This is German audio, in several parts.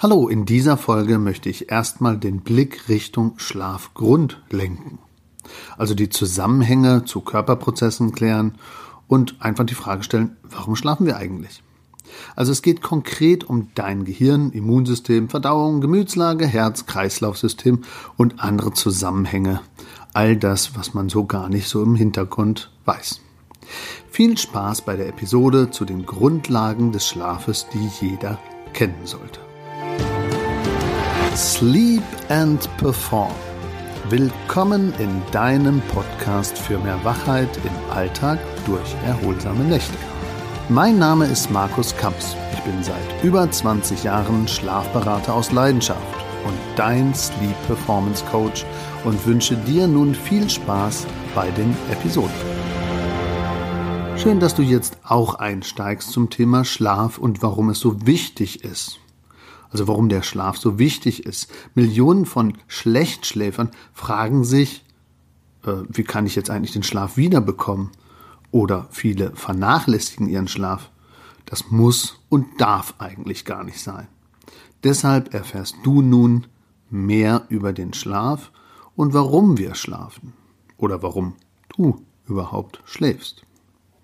Hallo, in dieser Folge möchte ich erstmal den Blick Richtung Schlafgrund lenken. Also die Zusammenhänge zu Körperprozessen klären und einfach die Frage stellen, warum schlafen wir eigentlich? Also es geht konkret um dein Gehirn, Immunsystem, Verdauung, Gemütslage, Herz, Kreislaufsystem und andere Zusammenhänge. All das, was man so gar nicht so im Hintergrund weiß. Viel Spaß bei der Episode zu den Grundlagen des Schlafes, die jeder kennen sollte. Sleep and Perform. Willkommen in deinem Podcast für mehr Wachheit im Alltag durch erholsame Nächte. Mein Name ist Markus Kamps. Ich bin seit über 20 Jahren Schlafberater aus Leidenschaft und dein Sleep Performance Coach und wünsche dir nun viel Spaß bei den Episoden. Schön, dass du jetzt auch einsteigst zum Thema Schlaf und warum es so wichtig ist. Also warum der Schlaf so wichtig ist. Millionen von Schlechtschläfern fragen sich, äh, wie kann ich jetzt eigentlich den Schlaf wiederbekommen? Oder viele vernachlässigen ihren Schlaf. Das muss und darf eigentlich gar nicht sein. Deshalb erfährst du nun mehr über den Schlaf und warum wir schlafen. Oder warum du überhaupt schläfst.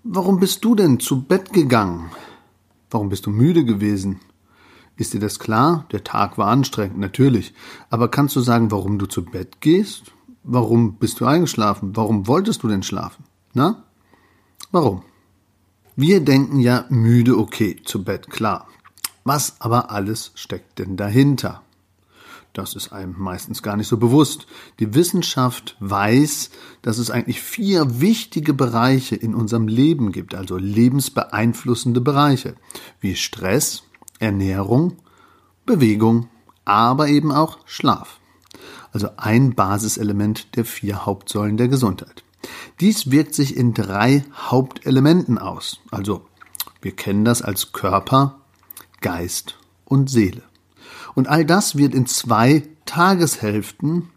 Warum bist du denn zu Bett gegangen? Warum bist du müde gewesen? Ist dir das klar? Der Tag war anstrengend, natürlich. Aber kannst du sagen, warum du zu Bett gehst? Warum bist du eingeschlafen? Warum wolltest du denn schlafen? Na? Warum? Wir denken ja müde okay, zu Bett, klar. Was aber alles steckt denn dahinter? Das ist einem meistens gar nicht so bewusst. Die Wissenschaft weiß, dass es eigentlich vier wichtige Bereiche in unserem Leben gibt, also lebensbeeinflussende Bereiche, wie Stress, Ernährung, Bewegung, aber eben auch Schlaf. Also ein Basiselement der vier Hauptsäulen der Gesundheit. Dies wirkt sich in drei Hauptelementen aus. Also wir kennen das als Körper, Geist und Seele. Und all das wird in zwei Tageshälften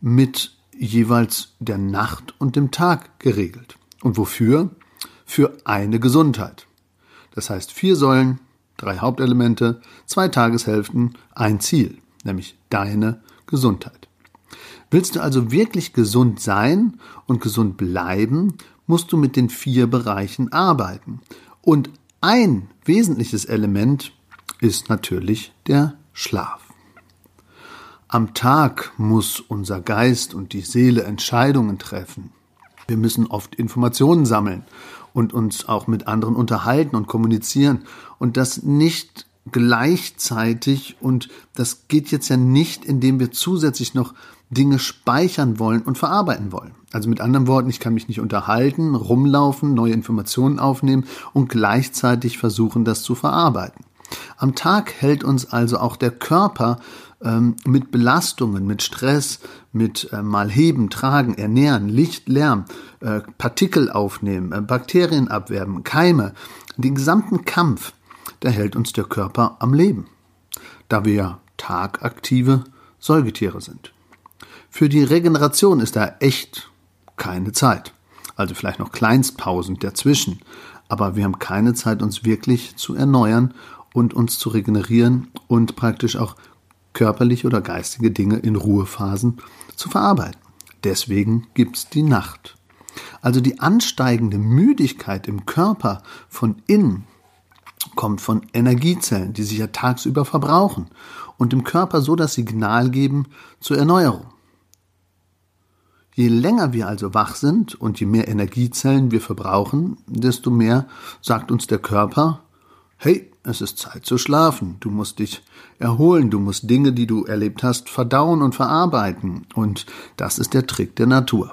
mit jeweils der Nacht und dem Tag geregelt. Und wofür? Für eine Gesundheit. Das heißt vier Säulen, drei Hauptelemente, zwei Tageshälften, ein Ziel, nämlich deine Gesundheit. Willst du also wirklich gesund sein und gesund bleiben, musst du mit den vier Bereichen arbeiten. Und ein wesentliches Element ist natürlich der Schlaf. Am Tag muss unser Geist und die Seele Entscheidungen treffen. Wir müssen oft Informationen sammeln und uns auch mit anderen unterhalten und kommunizieren und das nicht gleichzeitig und das geht jetzt ja nicht, indem wir zusätzlich noch Dinge speichern wollen und verarbeiten wollen. Also mit anderen Worten, ich kann mich nicht unterhalten, rumlaufen, neue Informationen aufnehmen und gleichzeitig versuchen, das zu verarbeiten. Am Tag hält uns also auch der Körper ähm, mit Belastungen, mit Stress, mit äh, mal heben, tragen, ernähren, Licht, Lärm, äh, Partikel aufnehmen, äh, Bakterien abwerben, Keime, den gesamten Kampf, da hält uns der Körper am Leben, da wir ja tagaktive Säugetiere sind. Für die Regeneration ist da echt keine Zeit. Also vielleicht noch Kleinstpausen dazwischen. Aber wir haben keine Zeit, uns wirklich zu erneuern und uns zu regenerieren und praktisch auch körperliche oder geistige Dinge in Ruhephasen zu verarbeiten. Deswegen gibt's die Nacht. Also die ansteigende Müdigkeit im Körper von innen kommt von Energiezellen, die sich ja tagsüber verbrauchen und dem Körper so das Signal geben zur Erneuerung. Je länger wir also wach sind und je mehr Energiezellen wir verbrauchen, desto mehr sagt uns der Körper, hey, es ist Zeit zu schlafen, du musst dich erholen, du musst Dinge, die du erlebt hast, verdauen und verarbeiten. Und das ist der Trick der Natur.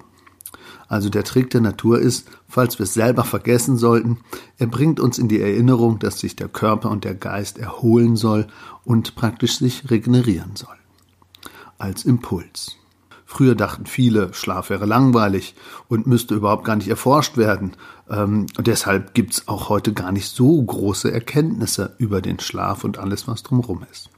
Also der Trick der Natur ist, falls wir es selber vergessen sollten, er bringt uns in die Erinnerung, dass sich der Körper und der Geist erholen soll und praktisch sich regenerieren soll. Als Impuls. Früher dachten viele, Schlaf wäre langweilig und müsste überhaupt gar nicht erforscht werden. Ähm, deshalb gibt's auch heute gar nicht so große Erkenntnisse über den Schlaf und alles, was drumherum ist.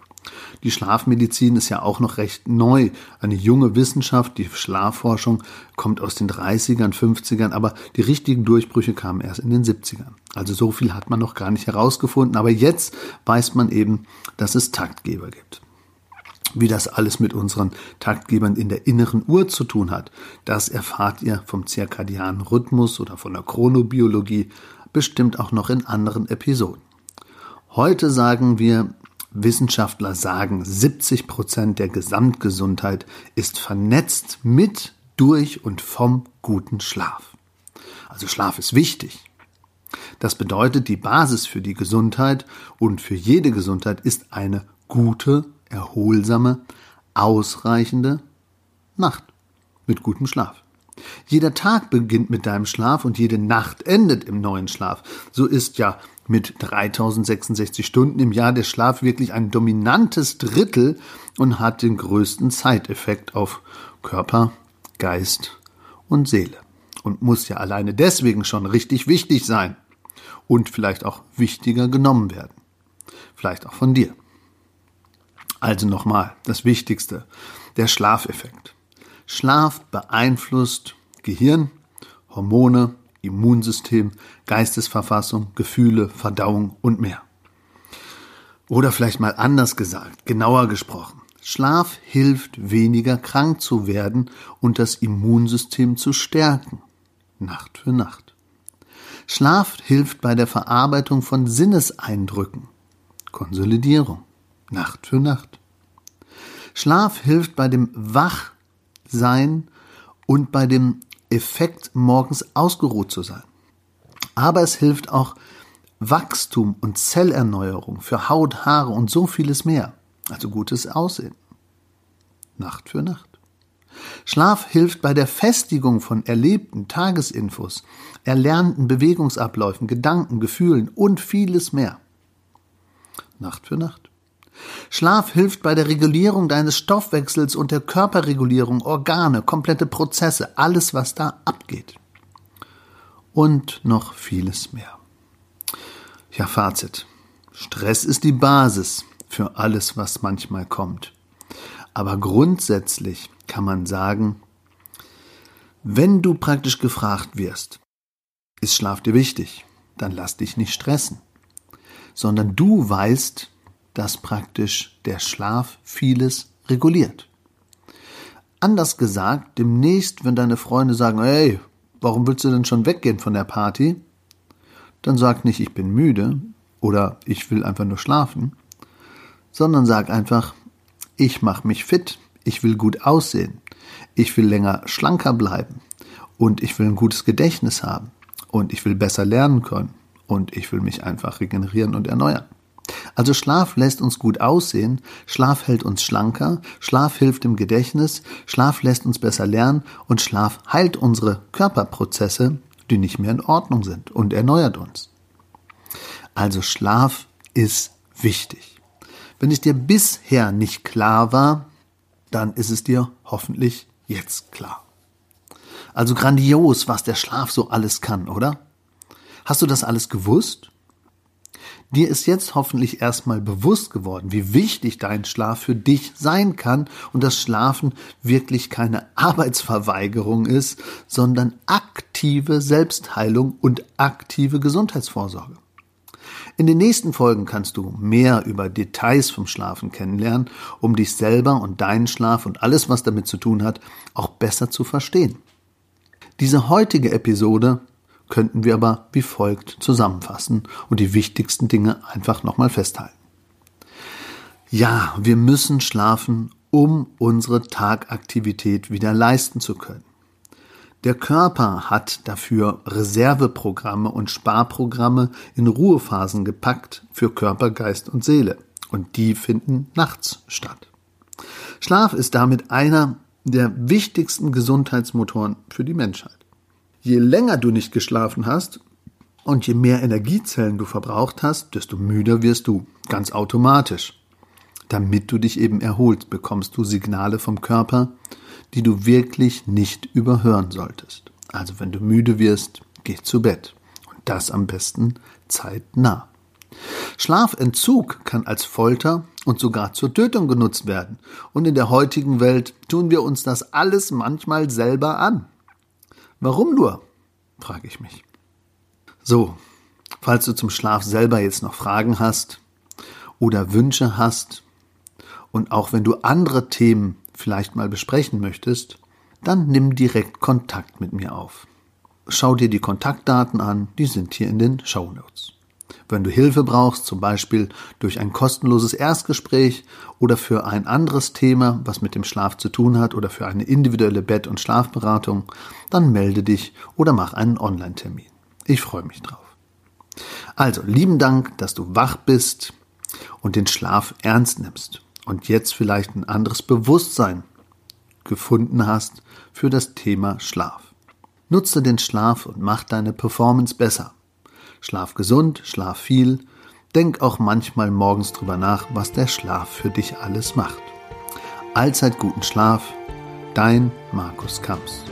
Die Schlafmedizin ist ja auch noch recht neu. Eine junge Wissenschaft, die Schlafforschung kommt aus den 30ern, 50ern, aber die richtigen Durchbrüche kamen erst in den 70ern. Also so viel hat man noch gar nicht herausgefunden, aber jetzt weiß man eben, dass es Taktgeber gibt. Wie das alles mit unseren Taktgebern in der inneren Uhr zu tun hat, das erfahrt ihr vom zirkadianen Rhythmus oder von der Chronobiologie bestimmt auch noch in anderen Episoden. Heute sagen wir, Wissenschaftler sagen, 70 Prozent der Gesamtgesundheit ist vernetzt mit, durch und vom guten Schlaf. Also Schlaf ist wichtig. Das bedeutet, die Basis für die Gesundheit und für jede Gesundheit ist eine gute, erholsame, ausreichende Nacht mit gutem Schlaf. Jeder Tag beginnt mit deinem Schlaf und jede Nacht endet im neuen Schlaf. So ist ja mit 3066 Stunden im Jahr der Schlaf wirklich ein dominantes Drittel und hat den größten Zeiteffekt auf Körper, Geist und Seele. Und muss ja alleine deswegen schon richtig wichtig sein und vielleicht auch wichtiger genommen werden. Vielleicht auch von dir. Also nochmal, das Wichtigste, der Schlafeffekt. Schlaf beeinflusst Gehirn, Hormone, Immunsystem, Geistesverfassung, Gefühle, Verdauung und mehr. Oder vielleicht mal anders gesagt, genauer gesprochen. Schlaf hilft weniger krank zu werden und das Immunsystem zu stärken. Nacht für Nacht. Schlaf hilft bei der Verarbeitung von Sinneseindrücken. Konsolidierung. Nacht für Nacht. Schlaf hilft bei dem Wach sein und bei dem Effekt, morgens ausgeruht zu sein. Aber es hilft auch Wachstum und Zellerneuerung für Haut, Haare und so vieles mehr. Also gutes Aussehen. Nacht für Nacht. Schlaf hilft bei der Festigung von erlebten Tagesinfos, erlernten Bewegungsabläufen, Gedanken, Gefühlen und vieles mehr. Nacht für Nacht. Schlaf hilft bei der Regulierung deines Stoffwechsels und der Körperregulierung, Organe, komplette Prozesse, alles, was da abgeht. Und noch vieles mehr. Ja, Fazit. Stress ist die Basis für alles, was manchmal kommt. Aber grundsätzlich kann man sagen, wenn du praktisch gefragt wirst, ist Schlaf dir wichtig, dann lass dich nicht stressen, sondern du weißt, dass praktisch der Schlaf vieles reguliert. Anders gesagt, demnächst, wenn deine Freunde sagen, hey, warum willst du denn schon weggehen von der Party? Dann sag nicht, ich bin müde oder ich will einfach nur schlafen, sondern sag einfach, ich mach mich fit, ich will gut aussehen, ich will länger schlanker bleiben und ich will ein gutes Gedächtnis haben und ich will besser lernen können und ich will mich einfach regenerieren und erneuern. Also Schlaf lässt uns gut aussehen, Schlaf hält uns schlanker, Schlaf hilft im Gedächtnis, Schlaf lässt uns besser lernen und Schlaf heilt unsere Körperprozesse, die nicht mehr in Ordnung sind und erneuert uns. Also Schlaf ist wichtig. Wenn es dir bisher nicht klar war, dann ist es dir hoffentlich jetzt klar. Also grandios, was der Schlaf so alles kann, oder? Hast du das alles gewusst? Dir ist jetzt hoffentlich erstmal bewusst geworden, wie wichtig dein Schlaf für dich sein kann und dass Schlafen wirklich keine Arbeitsverweigerung ist, sondern aktive Selbstheilung und aktive Gesundheitsvorsorge. In den nächsten Folgen kannst du mehr über Details vom Schlafen kennenlernen, um dich selber und deinen Schlaf und alles, was damit zu tun hat, auch besser zu verstehen. Diese heutige Episode könnten wir aber wie folgt zusammenfassen und die wichtigsten Dinge einfach nochmal festhalten. Ja, wir müssen schlafen, um unsere Tagaktivität wieder leisten zu können. Der Körper hat dafür Reserveprogramme und Sparprogramme in Ruhephasen gepackt für Körper, Geist und Seele. Und die finden nachts statt. Schlaf ist damit einer der wichtigsten Gesundheitsmotoren für die Menschheit je länger du nicht geschlafen hast und je mehr Energiezellen du verbraucht hast, desto müder wirst du, ganz automatisch. Damit du dich eben erholst, bekommst du Signale vom Körper, die du wirklich nicht überhören solltest. Also wenn du müde wirst, geh zu Bett. Und das am besten zeitnah. Schlafentzug kann als Folter und sogar zur Tötung genutzt werden. Und in der heutigen Welt tun wir uns das alles manchmal selber an. Warum nur? frage ich mich. So, falls du zum Schlaf selber jetzt noch Fragen hast oder Wünsche hast und auch wenn du andere Themen vielleicht mal besprechen möchtest, dann nimm direkt Kontakt mit mir auf. Schau dir die Kontaktdaten an, die sind hier in den Show Notes. Wenn du Hilfe brauchst, zum Beispiel durch ein kostenloses Erstgespräch oder für ein anderes Thema, was mit dem Schlaf zu tun hat oder für eine individuelle Bett- und Schlafberatung, dann melde dich oder mach einen Online-Termin. Ich freue mich drauf. Also, lieben Dank, dass du wach bist und den Schlaf ernst nimmst und jetzt vielleicht ein anderes Bewusstsein gefunden hast für das Thema Schlaf. Nutze den Schlaf und mach deine Performance besser. Schlaf gesund, schlaf viel. Denk auch manchmal morgens drüber nach, was der Schlaf für dich alles macht. Allzeit guten Schlaf. Dein Markus Kamps.